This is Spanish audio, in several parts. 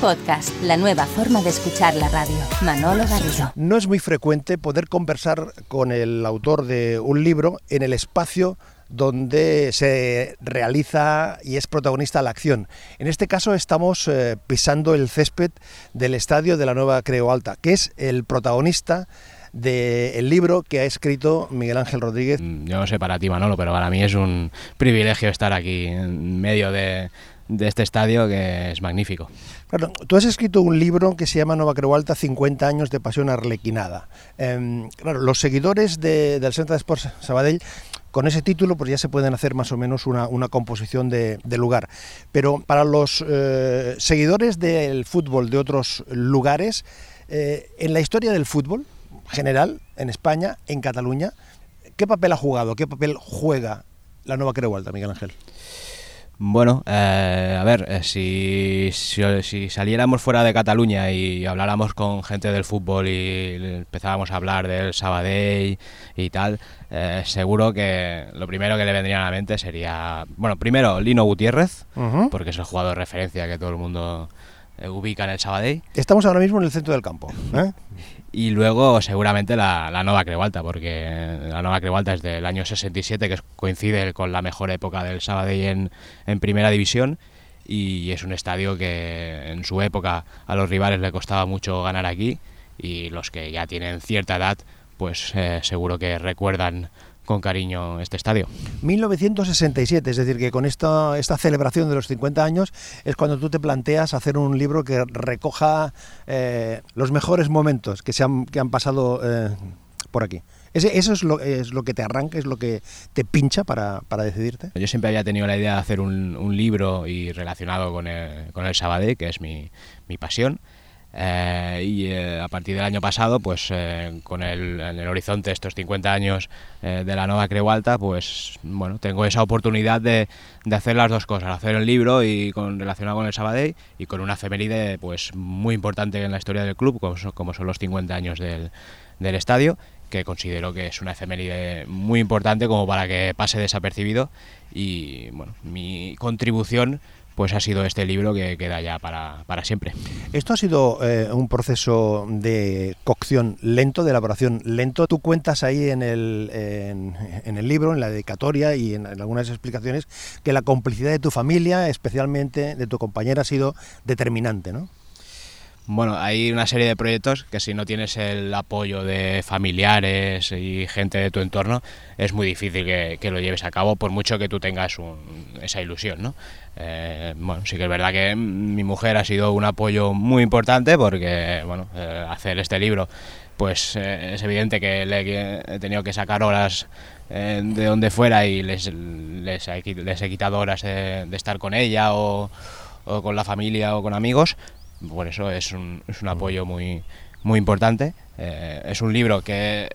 Podcast, la nueva forma de escuchar la radio. Manolo Garrido. No es muy frecuente poder conversar con el autor de un libro en el espacio donde se realiza y es protagonista la acción. En este caso estamos eh, pisando el césped del estadio de la Nueva Creo Alta, que es el protagonista del libro que ha escrito Miguel Ángel Rodríguez. Mm, yo no sé para ti, Manolo, pero para mí es un privilegio estar aquí en medio de, este estadio que es magnífico. Claro, tú has escrito un libro que se llama Nueva Creu Alta, 50 años de pasión arlequinada. Em, claro, los seguidores del Centro de Sports Sabadell con ese título pues ya se pueden hacer más o menos una, composición de, lugar. Pero para los eh, seguidores del fútbol de otros lugares, eh, en la historia del fútbol, general en España, en Cataluña. ¿Qué papel ha jugado, qué papel juega la Alta, Miguel Ángel? Bueno, eh, a ver, eh, si, si, saliéramos fuera de Cataluña y habláramos con gente del fútbol y empezábamos a hablar del Sabadell y tal, eh, seguro que lo primero que le vendría a la mente sería, bueno, primero Lino Gutiérrez, porque es el jugador de referencia que todo el mundo ubica en el Sabadell. Estamos ahora mismo en el centro del campo. Y luego seguramente la, la Nova Crevalta, porque la Nova Crevalta es del año 67, que coincide con la mejor época del Sabadell en, en primera división y es un estadio que en su época a los rivales le costaba mucho ganar aquí y los que ya tienen cierta edad pues eh, seguro que recuerdan con cariño este estadio. 1967, es decir, que con esta, esta celebración de los 50 años es cuando tú te planteas hacer un libro que recoja eh, los mejores momentos que, se han, que han pasado eh, por aquí. ¿Ese, ¿Eso es lo, es lo que te arranca, es lo que te pincha para, para decidirte? Yo siempre había tenido la idea de hacer un, un libro y relacionado con el, con el Sabadell, que es mi, mi pasión. Eh, y eh, a partir del año pasado, pues eh, con el, en el horizonte estos 50 años de la nueva Creu Alta, pues bueno, tengo esa oportunidad de, de, hacer las dos cosas, hacer el libro y con, relacionado con el Sabadell y con una efeméride pues muy importante en la historia del club, como son, como son los 50 años del, del estadio que considero que es una efeméride muy importante como para que pase desapercibido. Y bueno, mi contribución pues ha sido este libro que queda ya para, para siempre. Esto ha sido eh, un proceso de cocción lento, de elaboración lento. Tú cuentas ahí en el, en, el libro, en la dedicatoria y en, algunas explicaciones, que la complicidad de tu familia, especialmente de tu compañera, ha sido determinante, ¿no? Bueno, hay una serie de proyectos que si no tienes el apoyo de familiares y gente de tu entorno, es muy difícil que, lo lleves a cabo, por mucho que tú tengas esa ilusión, ¿no? Eh, bueno, sí que es verdad que mi mujer ha sido un apoyo muy importante porque, bueno, eh, hacer este libro, pues eh, es evidente que le he tenido que sacar horas de donde fuera y les, les, he, quitado horas de, estar con ella o, o, con la familia o con amigos. Por eso es un, es un apoyo muy, muy importante. es un libro que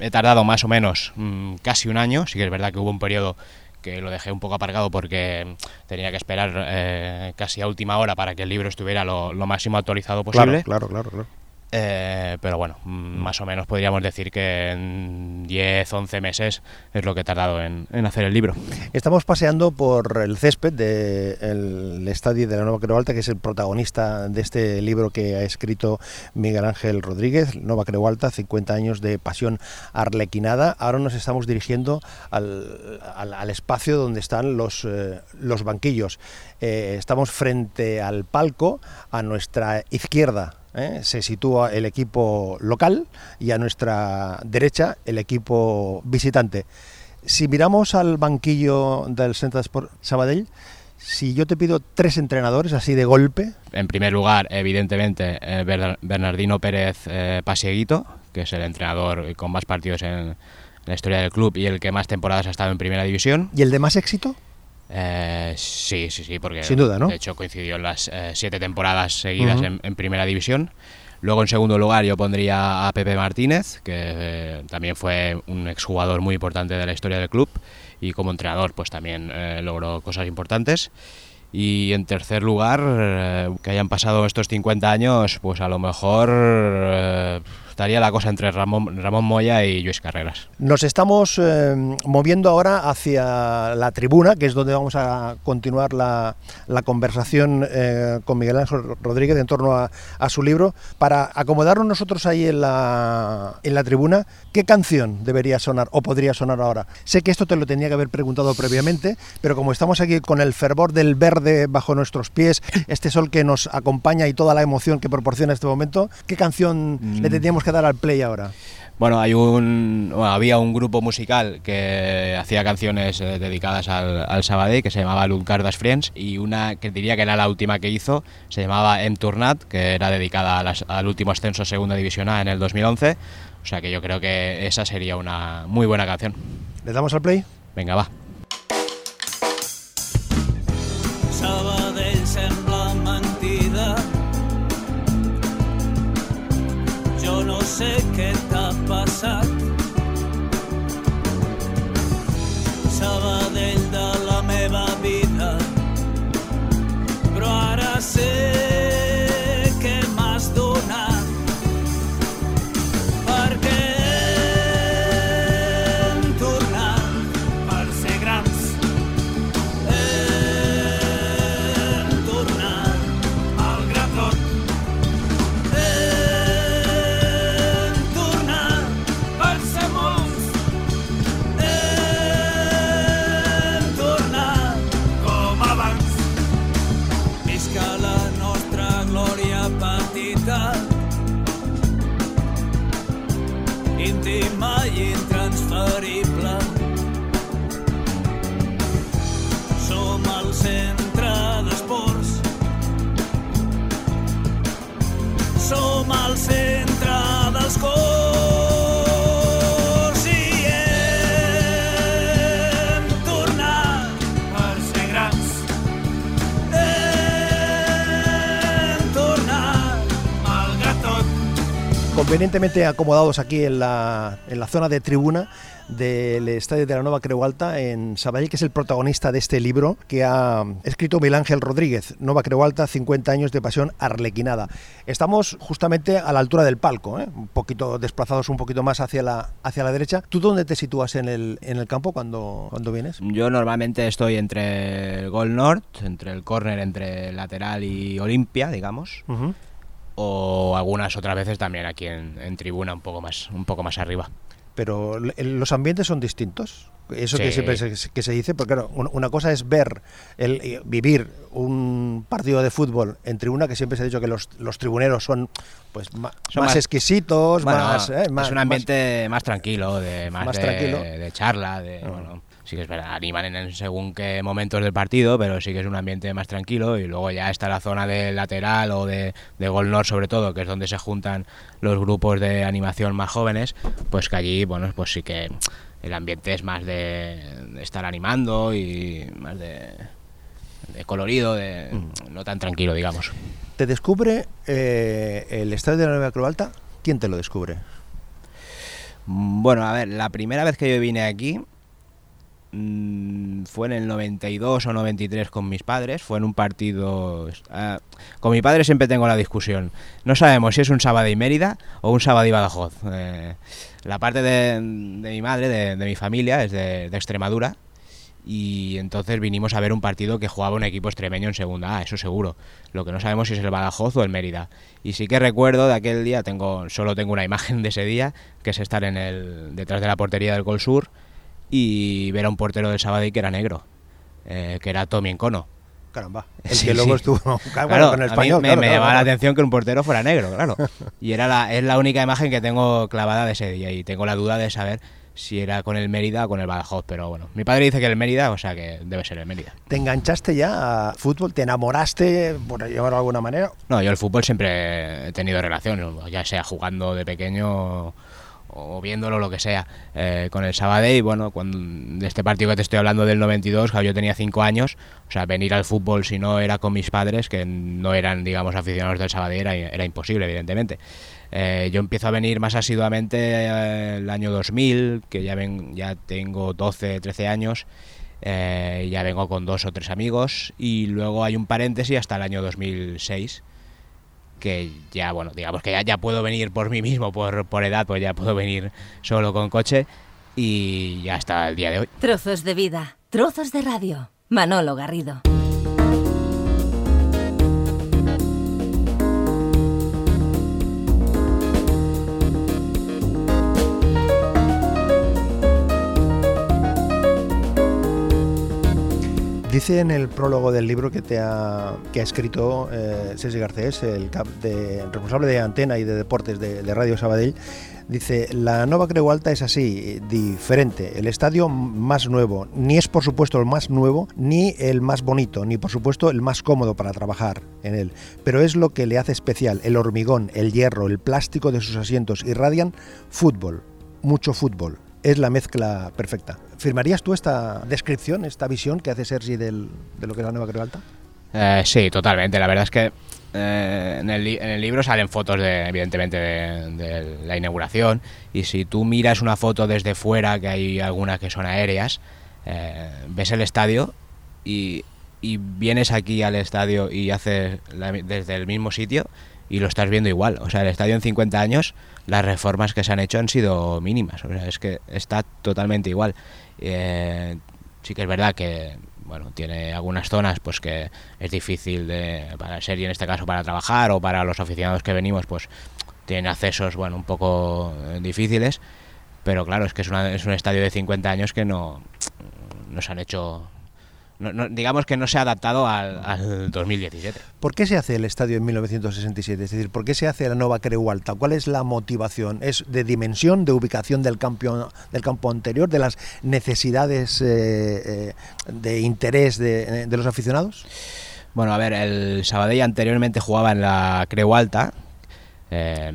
he tardado más o menos mm, casi un año, sí que es verdad que hubo un periodo que lo dejé un poco aparcado porque tenía que esperar eh, casi a última hora para que el libro estuviera lo, lo máximo actualizado posible. Claro, claro, claro. Eh, pero bueno, mm, más o menos podríamos decir que en 10, 11 meses es lo que he tardado en, hacer el libro. Estamos paseando por el césped del estadio de la Nueva Creu Alta, que es el protagonista de este libro que ha escrito Miguel Ángel Rodríguez, Nueva Creu Alta, 50 años de pasión arlequinada. Ahora nos estamos dirigiendo al, al, espacio donde están los, eh, los banquillos. Eh, estamos frente al palco, a nuestra izquierda ¿eh? se sitúa el equipo local y a nuestra derecha el equipo visitante. Si miramos al banquillo del Centro Sport Sabadell, si yo te pido tres entrenadores así de golpe. En primer lugar, evidentemente, eh, Bernardino Pérez eh, Pasieguito, que es el entrenador con más partidos en la historia del club y el que más temporadas ha estado en primera división. ¿Y el de más éxito? Eh, sí, sí, sí, porque Sin duda, ¿no? de hecho coincidió en las eh, siete temporadas seguidas en, primera división. Luego, en segundo lugar, yo pondría a Pepe Martínez, que eh, también fue un exjugador muy importante de la historia del club y como entrenador, pues también logró cosas importantes. Y en tercer lugar, que hayan pasado estos 50 años, pues a lo mejor estaría la cosa entre Ramón, Ramón Moya y Luis Carreras. Nos estamos eh, moviendo ahora hacia la tribuna, que es donde vamos a continuar la, la conversación eh, con Miguel Ángel Rodríguez en torno a, a, su libro. Para acomodarnos nosotros ahí en la, en la tribuna, ¿qué canción debería sonar o podría sonar ahora? Sé que esto te lo tenía que haber preguntado previamente, pero como estamos aquí con el fervor del verde bajo nuestros pies, este sol que nos acompaña y toda la emoción que proporciona este momento, ¿qué canción mm. le tendríamos que dar al play ahora? Bueno, hay un, bueno, había un grupo musical que hacía canciones eh, dedicadas al, al Sabadell que se llamaba Ludgardas Friends y una que diría que era la última que hizo se llamaba M Tournat, que era dedicada las, al último ascenso a Segunda División A en el 2011. O sea que yo creo que esa sería una muy buena canción. ¿Le damos al play? Venga, va. No sé què t'ha passat convenientemente acomodados aquí en la, en la zona de tribuna del Estadio de la Nueva Creu Alta en Sabadell, que es el protagonista de este libro que ha escrito Miguel Ángel Rodríguez, Nueva Creu Alta, 50 años de pasión arlequinada. Estamos justamente a la altura del palco, ¿eh? un poquito desplazados un poquito más hacia la, hacia la derecha. ¿Tú dónde te sitúas en el, en el campo cuando, cuando vienes? Yo normalmente estoy entre el gol norte, entre el córner, entre lateral y Olimpia, digamos. Uh -huh. O algunas otras veces también aquí en, en, tribuna, un poco más, un poco más arriba. Pero los ambientes son distintos. Eso sí. que siempre se, que se dice, porque claro, una cosa es ver, el, vivir un partido de fútbol en tribuna, que siempre se ha dicho que los, los tribuneros son pues más, son más, más exquisitos, bueno, más, eh, más, Es un ambiente más, tranquilo, de, más, de, tranquilo. de charla, de... Uh -huh. bueno, sí que es verdad, animan en según qué momentos del partido, pero sí que es un ambiente más tranquilo y luego ya está la zona de lateral o de, de gol norte sobre todo, que es donde se juntan los grupos de animación más jóvenes, pues que allí, bueno, pues sí que el ambiente es más de, de estar animando y más de, de colorido, de, mm. no tan tranquilo, digamos. ¿Te descubre eh, el estadio de la Nueva Cruz Alta? ¿Quién te lo descubre? Bueno, a ver, la primera vez que yo vine aquí mmm, fue en el 92 o 93 con mis padres, fue en un partido... Uh, con mi padre siempre tengo la discusión. No sabemos si es un sábado y Mérida o un sábado y Badajoz. Eh, la parte de, mi madre, de, mi familia, es de, Extremadura. Y entonces vinimos a ver un partido que jugaba un equipo extremeño en segunda A, eso seguro. Lo que no sabemos si es el Badajoz o el Mérida. Y sí que recuerdo de aquel día, tengo solo tengo una imagen de ese día, que es estar en el detrás de la portería del Gol Sur y ver a un portero del Sabadell que era negro, eh, que era Tommy Encono. Caramba, el sí, que luego sí. estuvo claro, con el español. me, claro, me claro, llamaba la atención que un portero fuera negro, claro. Y era la, es la única imagen que tengo clavada de ese día y tengo la duda de saber si era con el Mérida o con el Badajoz, pero bueno, mi padre dice que el Mérida, o sea que debe ser el Mérida. ¿Te enganchaste ya a fútbol? ¿Te enamoraste, por llamarlo de alguna manera? No, yo el fútbol siempre he tenido relación, ya sea jugando de pequeño o viéndolo lo que sea eh, con el Sabadell bueno cuando de este partido que te estoy hablando del 92 yo tenía 5 años o sea venir al fútbol si no era con mis padres que no eran digamos aficionados del Sabadell era, era imposible evidentemente. Eh, yo empiezo a venir más asiduamente eh, el año 2000 que ya ven ya tengo 12 13 años ya vengo con dos o tres amigos y luego hay un paréntesis hasta el año 2006 que ya, bueno, digamos que ya, ya puedo venir por mí mismo, por, por edad, pues ya puedo venir solo con coche y ya hasta el día de hoy. Trozos de vida, trozos de radio. Manolo Garrido. Dice en el prólogo del libro que, te ha, que ha escrito eh, César Garcés, el, cap de, responsable de antena y de deportes de, de Radio Sabadell, dice, la Nova Creu Alta es así, diferente, el estadio más nuevo, ni es por supuesto el más nuevo, ni el más bonito, ni por supuesto el más cómodo para trabajar en él, pero es lo que le hace especial, el hormigón, el hierro, el plástico de sus asientos. Irradian fútbol, mucho fútbol, es la mezcla perfecta. ¿Firmarías tú esta descripción, esta visión que hace Sergi del, de lo que es la Nueva Creu Alta? Eh, sí, totalmente. La verdad es que eh, en, el, en, el, libro salen fotos, de, evidentemente, de, de, la inauguración. Y si tú miras una foto desde fuera, que hay algunas que son aéreas, eh, ves el estadio y, y, vienes aquí al estadio y haces la, desde el mismo sitio y lo estás viendo igual. O sea, el estadio en 50 años, las reformas que se han hecho han sido mínimas. O sea, es que está totalmente igual. Eh, sí que es verdad que bueno tiene algunas zonas pues que es difícil de para ser y en este caso para trabajar o para los aficionados que venimos pues tienen accesos bueno un poco difíciles pero claro es que es, una, es un estadio de 50 años que no nos han hecho no, no, digamos que no se ha adaptado al, al, 2017. ¿Por qué se hace el estadio en 1967? Es decir, ¿por qué se hace la nueva Creu Alta? ¿Cuál es la motivación? ¿Es de dimensión, de ubicación del campo, del campo anterior, de las necesidades eh, eh, de interés de, de, los aficionados? Bueno, a ver, el Sabadell anteriormente jugaba en la Creu Alta, eh,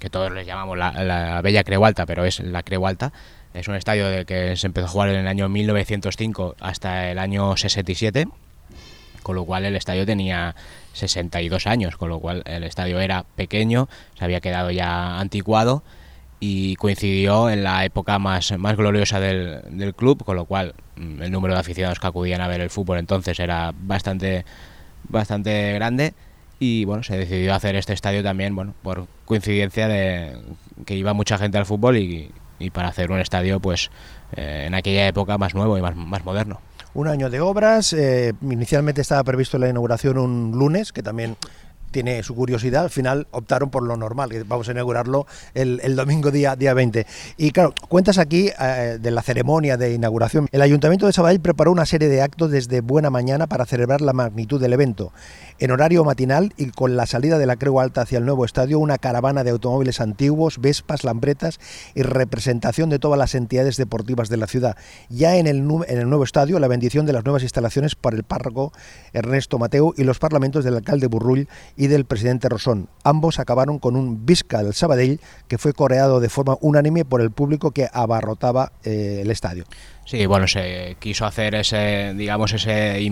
que todos les llamamos la, la Bella Creu Alta, pero es la Creu Alta. Es un estadio de que se empezó a jugar en el año 1905 hasta el año 67, con lo cual el estadio tenía 62 años, con lo cual el estadio era pequeño, se había quedado ya anticuado y coincidió en la época más, más gloriosa del, del club, con lo cual el número de aficionados que acudían a ver el fútbol entonces era bastante, bastante grande y bueno, se decidió hacer este estadio también, bueno, por coincidencia de que iba mucha gente al fútbol y, y para hacer un estadio pues eh, en aquella época más nuevo y más, más moderno. Un año de obras, eh, inicialmente estaba previsto la inauguración un lunes, que también tiene su curiosidad, al final optaron por lo normal, que vamos a inaugurarlo el, el domingo día, día 20. Y claro, cuentas aquí eh, de la ceremonia de inauguración. El Ayuntamiento de Sabadell preparó una serie de actos desde buena mañana para celebrar la magnitud del evento. En horario matinal y con la salida de la Creu Alta hacia el nuevo estadio, una caravana de automóviles antiguos, vespas, lambretas y representación de todas las entidades deportivas de la ciudad. Ya en el, en el nuevo estadio, la bendición de las nuevas instalaciones para el párroco Ernesto Mateo y los parlamentos del alcalde Burrull del presidente Rosón. Ambos acabaron con un Visca al Sabadell que fue coreado de forma unánime por el público que abarrotaba eh, el estadio. Sí, bueno, se quiso hacer ese, digamos, ese,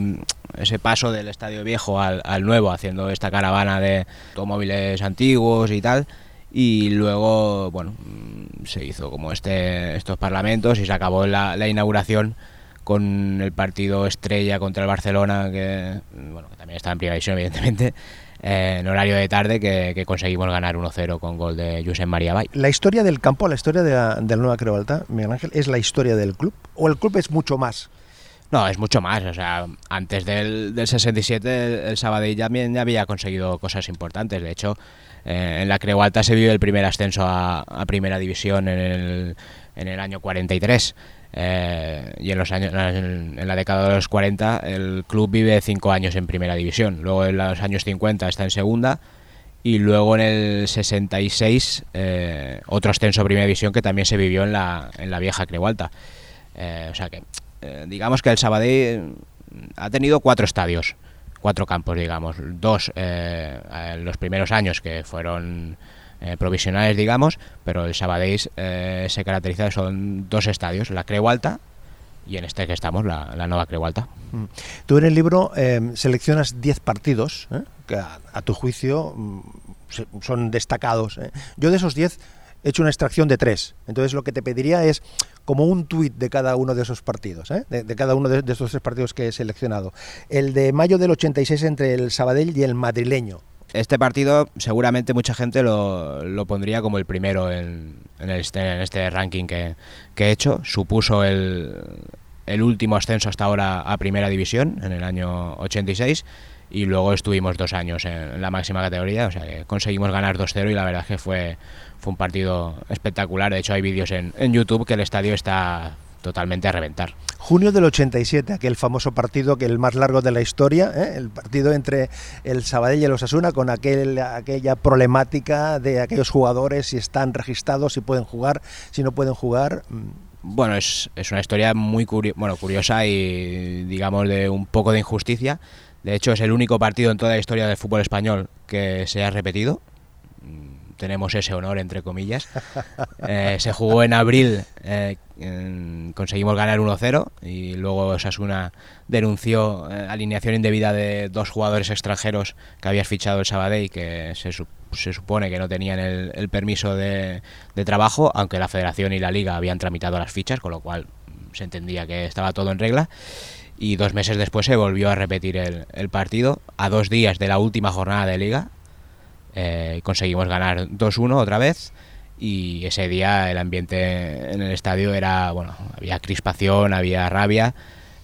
ese paso del estadio viejo al, al nuevo, haciendo esta caravana de automóviles antiguos y tal y luego bueno se hizo como este estos parlamentos y se acabó la, la inauguración con el partido estrella contra el Barcelona que bueno que también está en primera división evidentemente eh, en horario de tarde que, que conseguimos ganar 1-0 con gol de Josep María Bay. La historia del campo, la historia de la, de la Nueva Creu Alta, Miguel Ángel, ¿es la historia del club? ¿O el club es mucho más? No, es mucho más. O sea, antes del, del 67 el, el Sabadell también ya había conseguido cosas importantes. De hecho, eh, en la Creu Alta se vivió el primer ascenso a, a Primera División en el, en el año 43. Eh, y en los años en, la década de los 40 el club vive cinco años en primera división. Luego en los años 50 está en segunda y luego en el 66 eh, otro ascenso a primera división que también se vivió en la, en la vieja Creu Alta eh, o sea que eh, digamos que el Sabadell ha tenido cuatro estadios cuatro campos digamos. Dos eh, en los primeros años que fueron eh, provisionales, digamos, pero el Sabadell eh, se caracteriza, son dos estadios, la Creu Alta y en este que estamos, la, la nueva Creu Alta. Mm. Tú en el libro eh, seleccionas 10 partidos que a, tu juicio mm, son destacados. Yo de esos 10 he hecho una extracción de tres. Entonces lo que te pediría es como un tuit de cada uno de esos partidos, ¿eh? de, de, cada uno de, de, estos tres partidos que he seleccionado. El de mayo del 86 entre el Sabadell y el madrileño Este partido seguramente mucha gente lo, lo pondría como el primero en, este, en este ranking que, que, he hecho. Supuso el, el último ascenso hasta ahora a Primera División en el año 86 y luego estuvimos dos años en, la máxima categoría, o sea que conseguimos ganar 2-0 y la verdad es que fue, fue un partido espectacular. De hecho hay vídeos en, en YouTube que el estadio está totalmente a reventar. Junio del 87, aquel famoso partido que el más largo de la historia, ¿eh? el partido entre el Sabadell y el Osasuna con aquel, aquella problemática de aquellos jugadores si están registrados, si pueden jugar, si no pueden jugar. Bueno, es, es una historia muy curio bueno, curiosa y digamos de un poco de injusticia. De hecho, es el único partido en toda la historia del fútbol español que se ha repetido tenemos ese honor, entre comillas. Eh, se jugó en abril, eh, conseguimos ganar 1-0 y luego Osasuna denunció eh, alineación indebida de dos jugadores extranjeros que había fichado el Sabadell que se, se supone que no tenían el, el permiso de, de, trabajo, aunque la federación y la liga habían tramitado las fichas, con lo cual se entendía que estaba todo en regla. Y dos meses después se volvió a repetir el, el partido, a dos días de la última jornada de liga, eh, conseguimos ganar 2-1 otra vez y ese día el ambiente en el estadio era, bueno, había crispación, había rabia.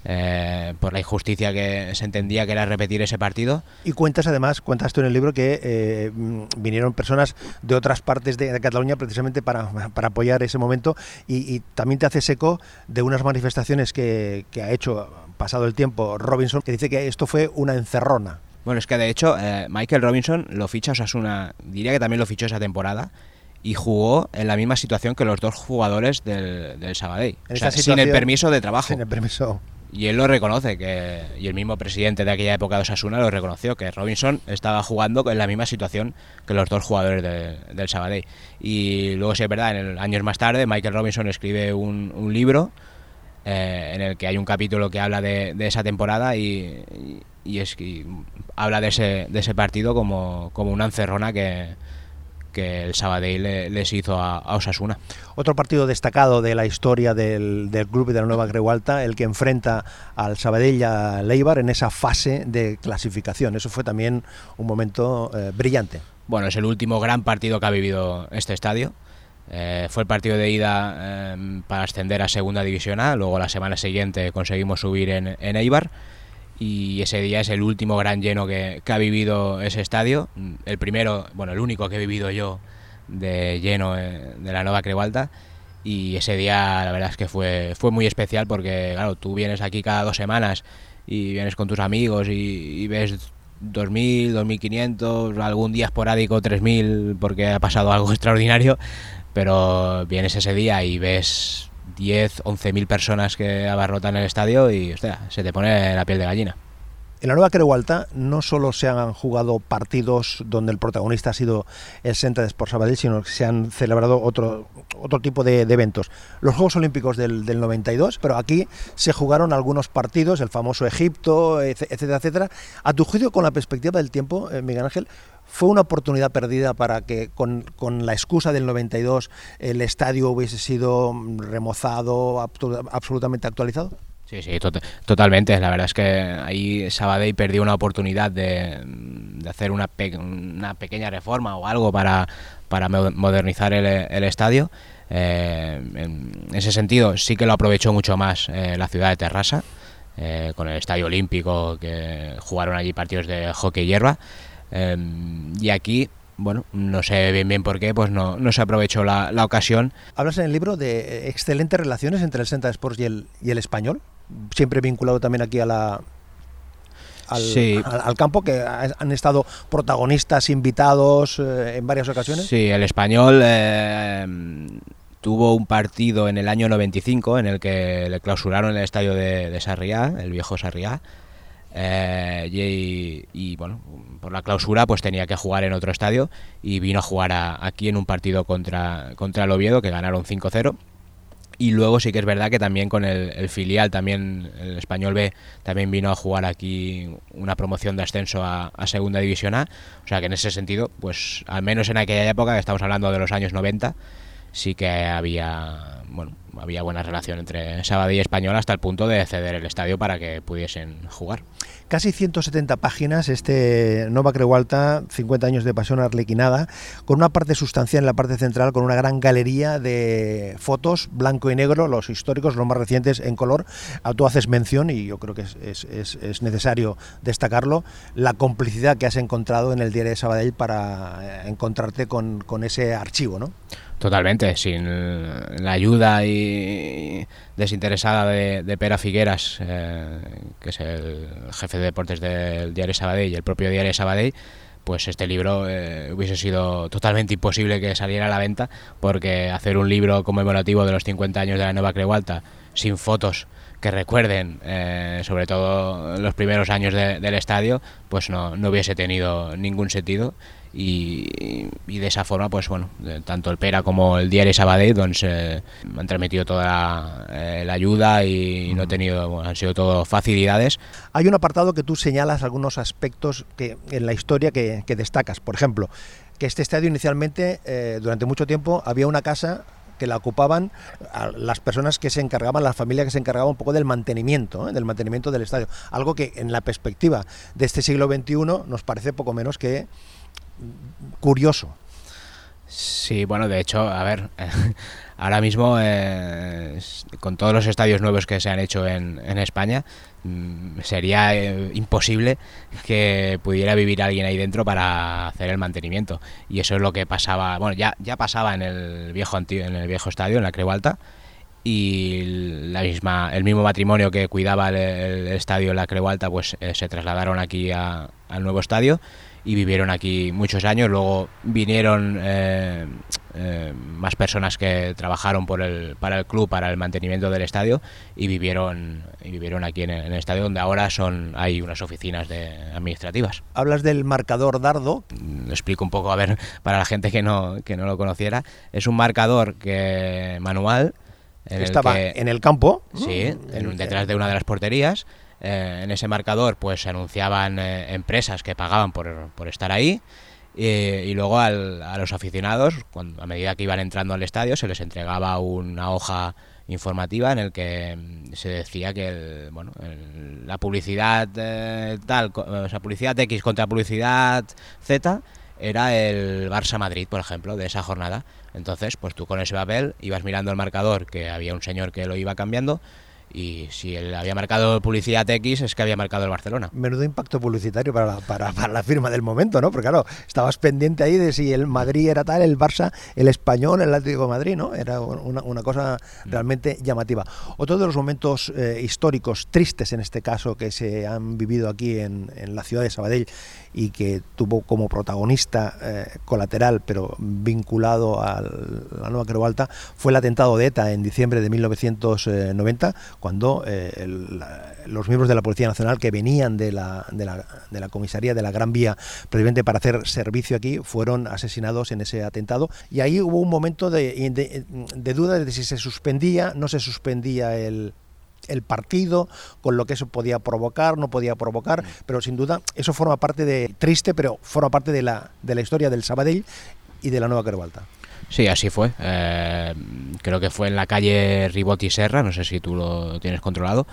Eh, por la injusticia que se entendía que era repetir ese partido. Y cuentas además, cuentas tú en el libro que eh, vinieron personas de otras partes de, Cataluña precisamente para, para, apoyar ese momento y, y, también te haces eco de unas manifestaciones que, que ha hecho pasado el tiempo Robinson, que dice que esto fue una encerrona. Bueno, es que de hecho eh, Michael Robinson lo ficha Osasuna, diría que también lo fichó esa temporada y jugó en la misma situación que los dos jugadores del, del Sabadell. O sea, sin el permiso de trabajo. Sin el permiso. Y él lo reconoce, que, y el mismo presidente de aquella época de Osasuna lo reconoció, que Robinson estaba jugando en la misma situación que los dos jugadores de, del Sabadell. Y luego, si es verdad, en el, años más tarde, Michael Robinson escribe un, un libro eh, en el que hay un capítulo que habla de, de esa temporada y, y, y es que habla de ese, de ese partido como, como una encerrona que, que el Sabadell le, les hizo a, a, Osasuna. Otro partido destacado de la historia del, del club de la Nueva Creu Alta, el que enfrenta al Sabadell y a Leibar en esa fase de clasificación. Eso fue también un momento eh, brillante. Bueno, es el último gran partido que ha vivido este estadio. Eh, fue el partido de ida eh, para ascender a Segunda División A, luego la semana siguiente conseguimos subir en, en Eibar y ese día es el último gran lleno que, que, ha vivido ese estadio. El primero, bueno, el único que he vivido yo de lleno eh, de la Nueva Creu Alta. Y ese día la verdad es que fue, fue muy especial porque, claro, tú vienes aquí cada dos semanas y vienes con tus amigos y, y ves 2.000, 2.500, algún día esporádico 3.000 porque ha pasado algo extraordinario, pero vienes ese día y ves 10, 11 mil personas que abarrotan el estadio y hostia, se te pone la piel de gallina. En la nueva Creu Alta no solo se han jugado partidos donde el protagonista ha sido el Centre de Sports Sabadell, sino que se han celebrado otro, otro tipo de, de eventos. Los Juegos Olímpicos del, del, 92, pero aquí se jugaron algunos partidos, el famoso Egipto, etcétera, etcétera. A tu juicio, con la perspectiva del tiempo, eh, Miguel Ángel, ¿Fue una oportunidad perdida para que con, con, la excusa del 92 el estadio hubiese sido remozado, absolutamente actualizado? Sí, sí, to totalmente. La verdad es que ahí Sabadell perdió una oportunidad de, de hacer una, pe una, pequeña reforma o algo para, para modernizar el, el estadio. Eh, en ese sentido sí que lo aprovechó mucho más eh, la ciudad de Terrassa, eh, con el estadio olímpico que jugaron allí partidos de hockey hierba. Eh, y aquí, bueno, no sé bien bien por qué, pues no, no se aprovechó la, la, ocasión. Hablas en el libro de excelentes relaciones entre el Centre Sports y el, y el español, siempre vinculado también aquí a la, al, sí. al, al, campo, que han estado protagonistas invitados eh, en varias ocasiones. Sí, el español eh, tuvo un partido en el año 95 en el que le clausuraron el estadio de, de Sarriá, el viejo Sarriá. Eh, y, bueno, por la clausura pues tenía que jugar en otro estadio y vino a jugar aquí en un partido contra, contra el Oviedo que ganaron 5-0 y luego sí que es verdad que también con el, filial, también el Español B, también vino a jugar aquí una promoción de ascenso a, a, Segunda División A. O sea que en ese sentido, pues al menos en aquella época, que estamos hablando de los años 90, sí que había, bueno, había buena relación entre Sabadell y Español hasta el punto de ceder el estadio para que pudiesen jugar. Casi 170 páginas, este Nova Creu Alta, 50 años de pasión arlequinada, con una parte sustancial en la parte central, con una gran galería de fotos, blanco y negro, los históricos, los más recientes en color. Ah, tú haces mención, y yo creo que es, es, es, es necesario destacarlo, la complicidad que has encontrado en el diario de Sabadell para eh, encontrarte con, con ese archivo, ¿no? Totalmente, sin la ayuda y desinteresada de, de Pera Figueras, eh, que es el jefe de deportes del Diario Sabadell y el propio Diario Sabadell, pues este libro eh, hubiese sido totalmente imposible que saliera a la venta, porque hacer un libro conmemorativo de los 50 años de la Nueva Creu Alta sin fotos que recuerden eh, sobre todo los primeros años de, del estadio, pues no, no hubiese tenido ningún sentido y, y, de esa forma, pues bueno, tanto el Pera como el Diario Sabadell doncs, eh, han transmitido toda la, eh, la ayuda y no he tenido, bueno, han sido todo facilidades. Hay un apartado que tú señalas algunos aspectos que en la historia que, que destacas. Por ejemplo, que este estadio inicialmente, eh, durante mucho tiempo, había una casa que la ocupaban las personas que se encargaban, la familia que se encargaba un poco del mantenimiento, ¿eh? del mantenimiento del estadio. Algo que en la perspectiva de este siglo XXI nos parece poco menos que curioso. Sí, bueno, de hecho, a ver, ahora mismo eh, con todos los estadios nuevos que se han hecho en, España, mmm, sería eh, imposible que pudiera vivir alguien ahí dentro para hacer el mantenimiento. Y eso es lo que pasaba, bueno, ya, ya pasaba en el viejo antiguo, en el viejo estadio, en la Creu Alta, y la misma, el mismo matrimonio que cuidaba el, estadio en la Creu Alta, pues eh, se trasladaron aquí al nuevo estadio y vivieron aquí muchos años. Luego vinieron eh, eh, más personas que trabajaron por el, para el club, para el mantenimiento del estadio y vivieron, y vivieron aquí en el, en el, estadio donde ahora son hay unas oficinas de, administrativas. Hablas del marcador dardo. Lo explico un poco, a ver, para la gente que no, que no lo conociera. Es un marcador que manual. En Estaba el que, en el campo. Sí, en, detrás de una de las porterías eh, en ese marcador pues se anunciaban eh, empresas que pagaban por, por estar ahí y luego al, a los aficionados, cuando, a medida que iban entrando al estadio, se les entregaba una hoja informativa en el que mm, se decía que el, bueno, la publicidad eh, tal, o sea, publicidad X contra publicidad Z era el Barça Madrid, por ejemplo, de esa jornada. Entonces, pues tú con ese papel ibas mirando el marcador, que había un señor que lo iba cambiando, y si él había marcado publicidad X es que había marcado el Barcelona. Menudo impacto publicitario para la, para, para la firma del momento, ¿no? Porque claro, estabas pendiente ahí de si el Madrid era tal, el Barça, el Español, el Atlético de Madrid, ¿no? Era una, una cosa realmente llamativa. Otro de los momentos eh, históricos, tristes en este caso, que se han vivido aquí en, en la ciudad de Sabadell y que tuvo como protagonista eh, colateral, pero vinculado a la nueva Creu Alta, fue el atentado de ETA en diciembre de 1990, cuando eh, el, los miembros de la Policía Nacional que venían de la, de la, de la comisaría de la Gran Vía previamente para hacer servicio aquí fueron asesinados en ese atentado y ahí hubo un momento de, de, de duda de si se suspendía, no se suspendía el, el partido, con lo que eso podía provocar, no podía provocar, pero sin duda eso forma parte de, triste, pero forma parte de la, de la historia del Sabadell y de la Nueva Creu Alta. Sí, así fue. Eh, creo que fue en la calle Ribot y Serra, no sé si tú lo tienes controlado.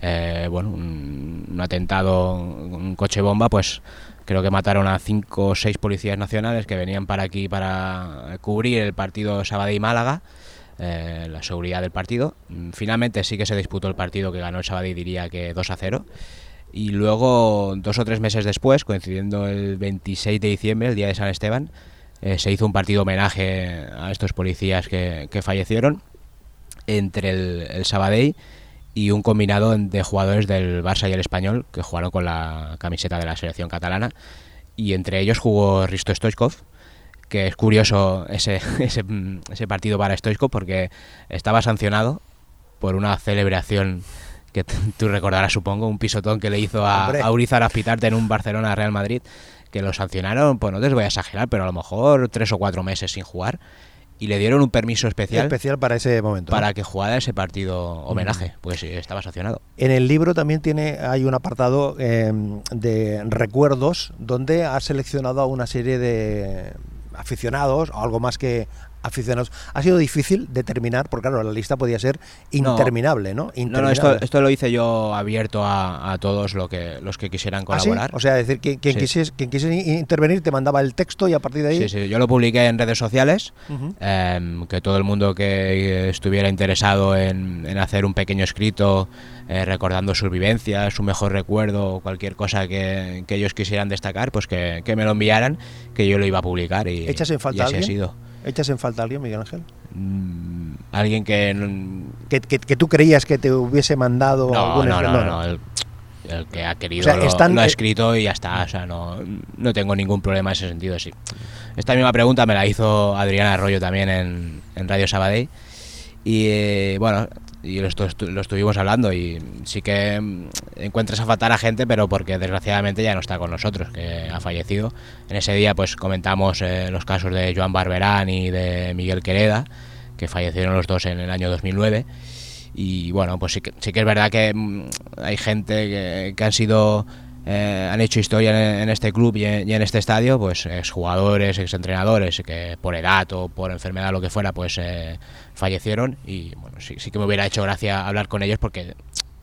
Eh, bueno, un, un, atentado, un coche bomba, pues creo que mataron a cinco o seis policías nacionales que venían para aquí para cubrir el partido Sabadell-Málaga. Eh, la seguridad del partido. Finalmente sí que se disputó el partido que ganó el Sabadell, diría que 2 a 0. Y luego, dos o tres meses después, coincidiendo el 26 de diciembre, el día de San Esteban, eh, se hizo un partido homenaje a estos policías que, que fallecieron entre el, el, Sabadell y un combinado de jugadores del Barça y el Español que jugaron con la camiseta de la selección catalana. Y entre ellos jugó Risto Stoichkov, que es curioso ese, ese, ese partido para Stoichkov porque estaba sancionado por una celebración que tú recordarás supongo, un pisotón que le hizo a, a Urizar Aspitarte en un Barcelona Real Madrid, que lo sancionaron, pues no te voy a exagerar, pero a lo mejor tres o cuatro meses sin jugar y le dieron un permiso especial especial para ese momento para ¿no? que jugara ese partido homenaje pues estaba sancionado en el libro también tiene hay un apartado eh, de recuerdos donde ha seleccionado a una serie de aficionados o algo más que aficionados. Ha sido difícil determinar, porque claro, la lista podía ser interminable, ¿no? No, no, esto, esto, lo hice yo abierto a, todos lo que, los que quisieran ¿Ah, colaborar. O sea, decir, quien, quien, quisiese, quien, quisiese, intervenir te mandaba el texto y a partir de ahí... Sí, sí, yo lo publiqué en redes sociales, em, que todo el mundo que estuviera interesado en, hacer un pequeño escrito eh, recordando sus vivencias, su mejor recuerdo, cualquier cosa que, ellos quisieran destacar, pues que, me lo enviaran, que yo lo iba a publicar y, ¿Echas en falta y así ha sido. ¿Echas en falta a alguien, Miguel Ángel? Mm, alguien que... que... que... tú creías que te hubiese mandado no, no, no, no, el, que ha querido lo, ha escrito y ya está, o sea, no, no tengo ningún problema en ese sentido, sí. Esta misma pregunta me la hizo Adriana Arroyo también en, en Radio Sabadell y eh, bueno, y lo, lo, estuvimos hablando y sí que mm, encuentras a faltar a gente, pero porque desgraciadamente ya no está con nosotros, que ha fallecido. En ese día pues comentamos eh, los casos de Joan Barberán y de Miguel Quereda, que fallecieron los dos en el año 2009. Y bueno, pues sí que, sí que es verdad que mm, hay gente que, han sido eh, han hecho historia en, este club y en, este estadio, pues exjugadores, exentrenadores, que por edad o por enfermedad, lo que fuera, pues eh, fallecieron. Y bueno, sí, sí que me hubiera hecho gracia hablar con ellos porque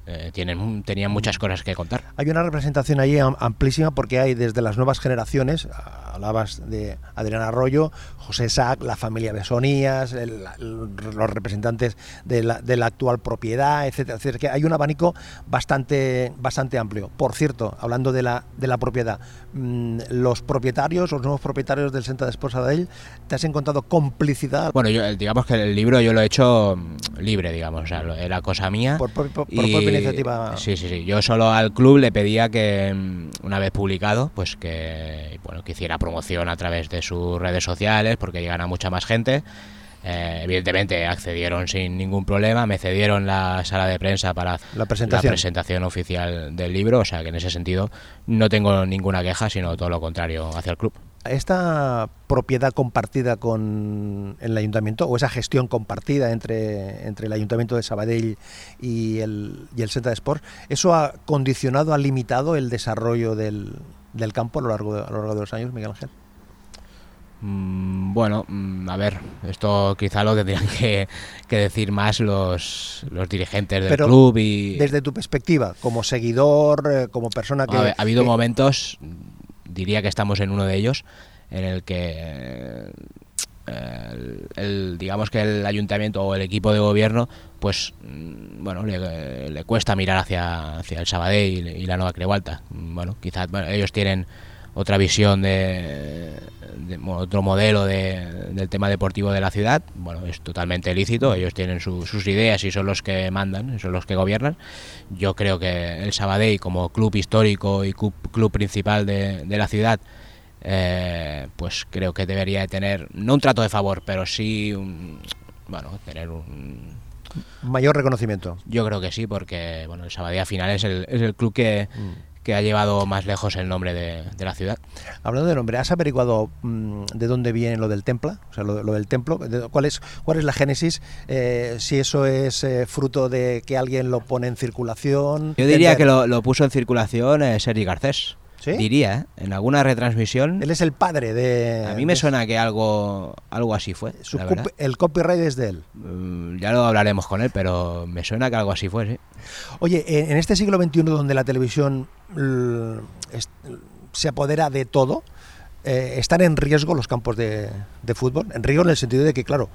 eh, tienen, tenían muchas cosas que contar. Hay una representación allí amplísima porque hay desde las nuevas generaciones, hablabas de Adrián Arroyo, José Sac, la familia Besonías, los representantes de la, de la, actual propiedad, etcétera, etcétera. Que hay un abanico bastante, bastante amplio. Por cierto, hablando de la, de la propiedad, mm, los propietarios, los nuevos propietarios del Centro de Esposa de él, ¿te has encontrado complicidad? Bueno, yo, digamos que el libro yo lo he hecho mm, libre, digamos, o sea, era cosa mía. Por, iniciativa. Sí, sí, sí. Yo solo al club le pedía que, mm, una vez publicado, pues que, bueno, que hiciera promoción a través de sus redes sociales porque llegan a mucha más gente. Eh, evidentemente accedieron sin ningún problema, me cedieron la sala de prensa para la presentación. la presentación oficial del libro, o sea que en ese sentido no tengo ninguna queja, sino todo lo contrario hacia el club. ¿Esta propiedad compartida con el ayuntamiento o esa gestión compartida entre, entre el ayuntamiento de Sabadell y el, y el Centro de Sport, eso ha condicionado, ha limitado el desarrollo del, del campo a lo, largo de, a lo largo de los años, Miguel Ángel? Mm, bueno, mm, a ver, esto quizá lo tendrían que, decir más los, los dirigentes del club y... Desde tu perspectiva, como seguidor, eh, como persona que... Ha, habido momentos, diría que estamos en uno de ellos, en el que... Eh, el, digamos que el ayuntamiento o el equipo de gobierno pues mm, bueno le, cuesta mirar hacia, hacia el Sabadell y, la Nueva Crevalta bueno quizás ellos tienen otra visión de, otro modelo del tema deportivo de la ciudad, bueno, es totalmente lícito, ellos tienen sus ideas y son los que mandan, son los que gobiernan. Yo creo que el Sabadell como club histórico y club, principal de, la ciudad, eh, pues creo que debería tener, no un trato de favor, pero sí, bueno, tener un mayor reconocimiento. Yo creo que sí, porque bueno, el Sabadell al final es el, es el club que, mm que ha llevado más lejos el nombre de, la ciudad. Hablando de nombre, ¿has averiguado mm, de dónde viene lo del templo? O sea, lo, del templo, ¿cuál es, cuál es la génesis? Eh, si eso es eh, fruto de que alguien lo pone en circulación. Yo diría que lo, puso en circulación eh, Sergi Garcés. Diría, ¿eh? en alguna retransmisión. Él es el padre de. A mí me suena que algo, algo así fue. el copyright es de él. Mm, ya lo hablaremos con él, pero me suena que algo así fue, sí. Oye, en este siglo XXI donde la televisión se apodera de todo, eh, ¿están en riesgo los campos de, de, fútbol? En riesgo en el sentido de que, claro,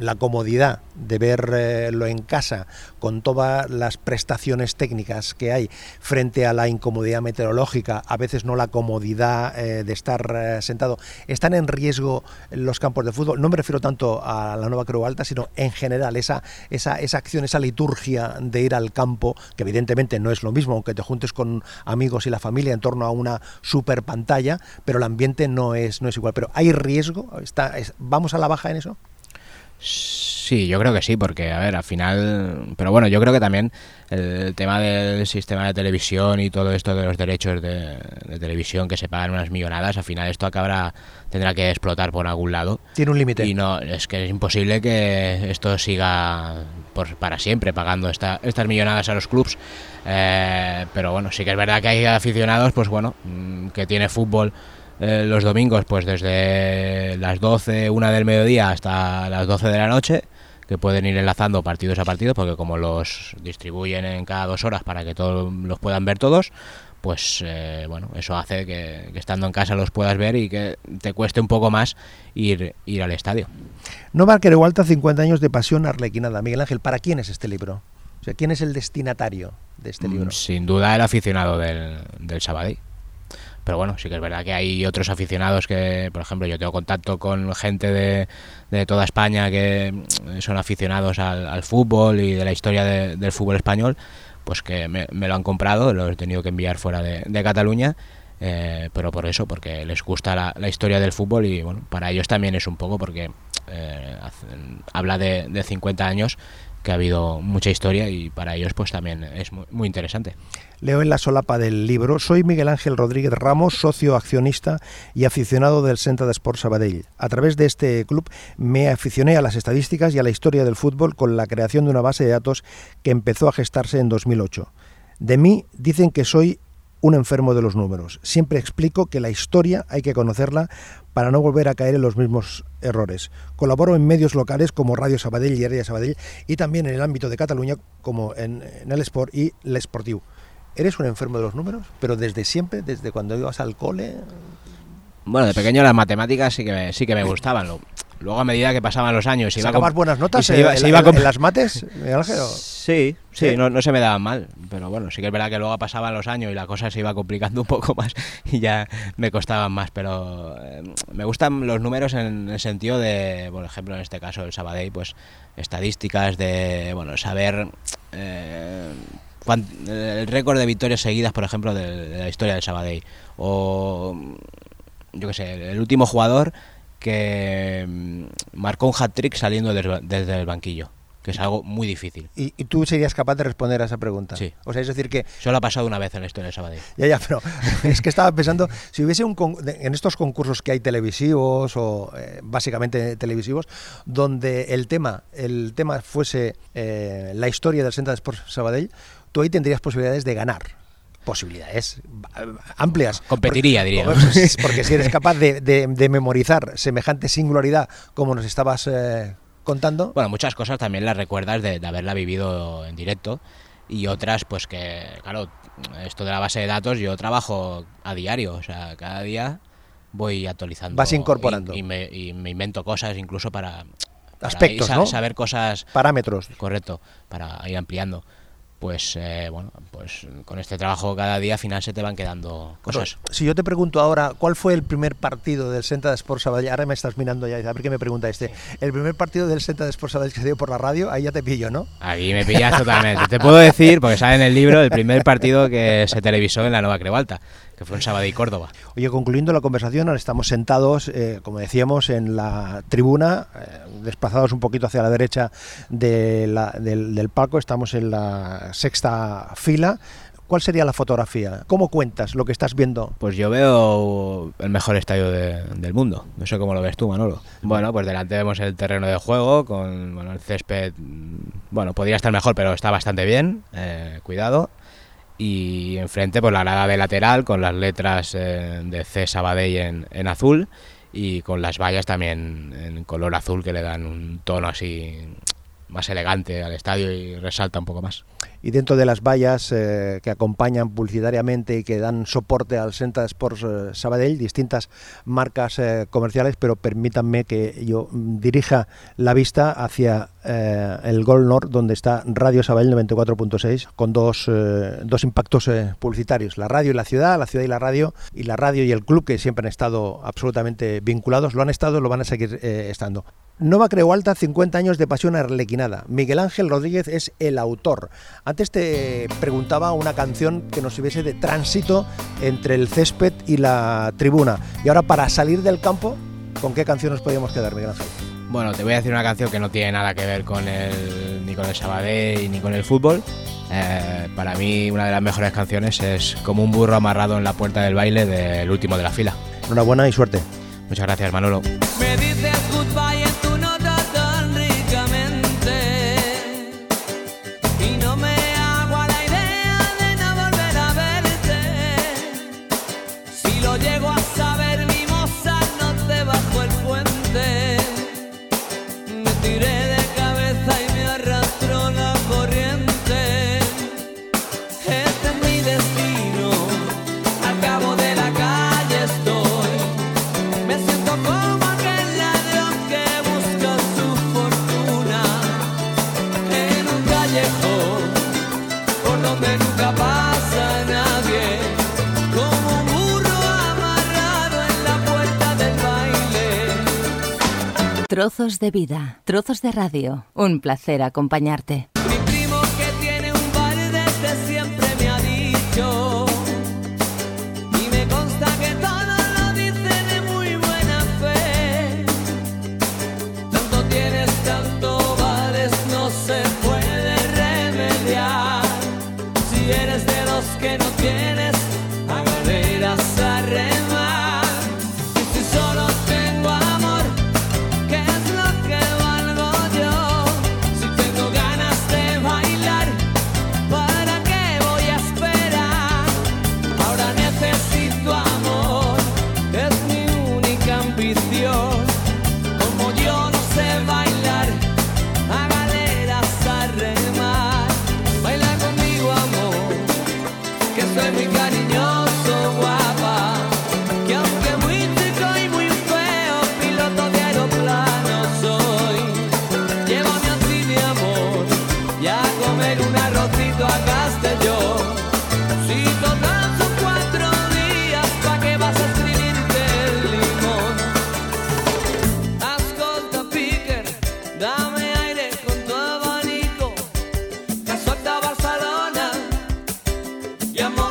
la comodidad de verlo en casa con todas las prestaciones técnicas que hay frente a la incomodidad meteorológica, a veces no la comodidad eh, de estar eh, sentado, están en riesgo los campos de fútbol. No me refiero tanto a la Nueva Creu Alta, sino en general esa, esa, esa acción, esa liturgia de ir al campo, que evidentemente no es lo mismo, aunque te juntes con amigos y la familia en torno a una super pantalla, pero el ambiente no es, no es igual. Pero ¿hay riesgo? Está, ¿Vamos a la baja en eso? Sí, yo creo que sí, porque, a ver, al final. Pero bueno, yo creo que también el, tema del sistema de televisión y todo esto de los derechos de, televisión que se pagan unas millonadas, al final esto acabará. tendrá que explotar por algún lado. Tiene un límite. Y no, es que es imposible que esto siga por, para siempre pagando esta, estas millonadas a los clubs. Eh, pero bueno, sí que es verdad que hay aficionados, pues bueno, mm, que tiene fútbol eh, los domingos pues desde las 12, una del mediodía hasta las 12 de la noche que pueden ir enlazando partidos a partidos porque como los distribuyen en cada dos horas para que todos los puedan ver todos pues eh, bueno, eso hace que, estando en casa los puedas ver y que te cueste un poco más ir, ir al estadio. Nova Quereualta, 50 años de pasión arlequinada. Miguel Ángel, ¿para quién es este libro? O sea, ¿quién es el destinatario de este mm, libro? Sin duda el aficionado del, del Sabadell. Pero bueno, sí que es verdad que hay otros aficionados que, por ejemplo, yo tengo contacto con gente de, de toda España que son aficionados al, fútbol y de la historia del fútbol español pues que me, lo han comprado, lo he tenido que enviar fuera de, Cataluña, eh, pero por eso, porque les gusta la, historia del fútbol y bueno, para ellos también es un poco porque eh, habla de, de 50 años que ha habido mucha historia y para ellos pues también es muy, interesante. Leo en la solapa del libro, soy Miguel Ángel Rodríguez Ramos, socio accionista y aficionado del Centro de Sport Sabadell. A través de este club me aficioné a las estadísticas y a la historia del fútbol con la creación de una base de datos que empezó a gestarse en 2008. De mí dicen que soy un enfermo de los números. Siempre explico que la historia hay que conocerla para no volver a caer en los mismos errores. Colaboro en medios locales como Radio Sabadell y Area Sabadell y también en el ámbito de Cataluña como en, el Sport y el Sportiu. ¿Eres un enfermo de los números? Pero desde siempre, desde cuando ibas al cole... Bueno, de pequeño las matemáticas sí que me, sí que me gustaban. Luego a medida que pasaban los años... Iba ¿Sacabas buenas notas se iba, en las mates, Sí, sí, No, no, se me daban mal. Pero bueno, sí que es verdad que luego pasaban los años y la cosa se iba complicando un poco más y ya me costaban más. Pero eh, me gustan los números en el sentido de, por ejemplo, en este caso el Sabadell, pues estadísticas de, bueno, saber... Eh, el récord de victorias seguidas, por ejemplo, de, la historia del Sabadell. O, yo qué sé, el último jugador que mm, marcó un hat-trick saliendo desde el banquillo que es algo muy difícil. ¿Y, tú serías capaz de responder a esa pregunta? Sí. O sea, es decir que... Solo ha pasado una vez en la historia de Sabadell. Ya, ya, pero es que estaba pensando, si hubiese un en estos concursos que hay televisivos o eh, básicamente televisivos, donde el tema, el tema fuese eh, la historia del Centro de Sports Sabadell, tú ahí tendrías posibilidades de ganar posibilidades amplias. Competiría, diría. Porque, si eres capaz de, memorizar semejante singularidad como nos estabas eh, contando. Bueno, muchas cosas también las recuerdas de, haberla vivido en directo y otras, pues que, claro, esto de la base de datos yo trabajo a diario, o sea, cada día voy actualizando. Vas incorporando. Y, me, invento cosas incluso para, aspectos, saber cosas. Parámetros. Correcto, para ir ampliando pues eh, bueno, pues con este trabajo cada día al final se te van quedando cosas. si yo te pregunto ahora, ¿cuál fue el primer partido del Senta de Sports Sabadell? Ahora me estás mirando ya, a ver qué me pregunta este. El primer partido del Senta de Sports Sabadell que se dio por la radio, ahí ya te pillo, ¿no? Ahí me pillas totalmente. te puedo decir, porque sale en el libro, el primer partido que se televisó en la Nueva Creualta que fue en Sabadell y Córdoba. Oye, concluyendo la conversación, ahora estamos sentados, eh, como decíamos, en la tribuna, eh, desplazados un poquito hacia la derecha del, del palco, estamos en la sexta fila. ¿Cuál sería la fotografía? ¿Cómo cuentas lo que estás viendo? Pues yo veo el mejor estadio del mundo. No sé cómo lo ves tú, Manolo. Bueno, pues delante vemos el terreno de juego con el césped. Bueno, podría estar mejor, pero está bastante bien. Eh, cuidado y enfrente pues la grada de lateral con las letras eh, de C Sabadell en, en, azul y con las vallas también en color azul que le dan un tono así más elegante al estadio y resalta un poco más. Y dentro de las vallas eh, que acompañan publicitariamente y que dan soporte al Centre Sports eh, Sabadell, distintas marcas comerciales, pero permítanme que yo dirija la vista hacia el Gol Nord, donde está Radio Sabadell 94.6, con dos, dos impactos publicitarios, la radio y la ciudad, la ciudad y la radio, y la radio y el club, que siempre han estado absolutamente vinculados, lo han estado, lo van a seguir estando. Nova Creu Alta, 50 años de pasión arlequinada. Miguel Ángel Rodríguez es el autor. Antes te preguntaba una canción que nos sirviese de tránsito entre el césped y la tribuna. Y ahora para salir del campo, ¿con qué canción nos podríamos quedar, Miguel Ángel? Bueno, te voy a decir una canción que no tiene nada que ver con el, ni con el Sabadell ni con el fútbol. Eh, para mí una de las mejores canciones es Como un burro amarrado en la puerta del baile del último de la fila. Enhorabuena y suerte. Muchas gracias, Manolo. Trozos de vida, trozos de radio. Un placer acompañarte. de amor.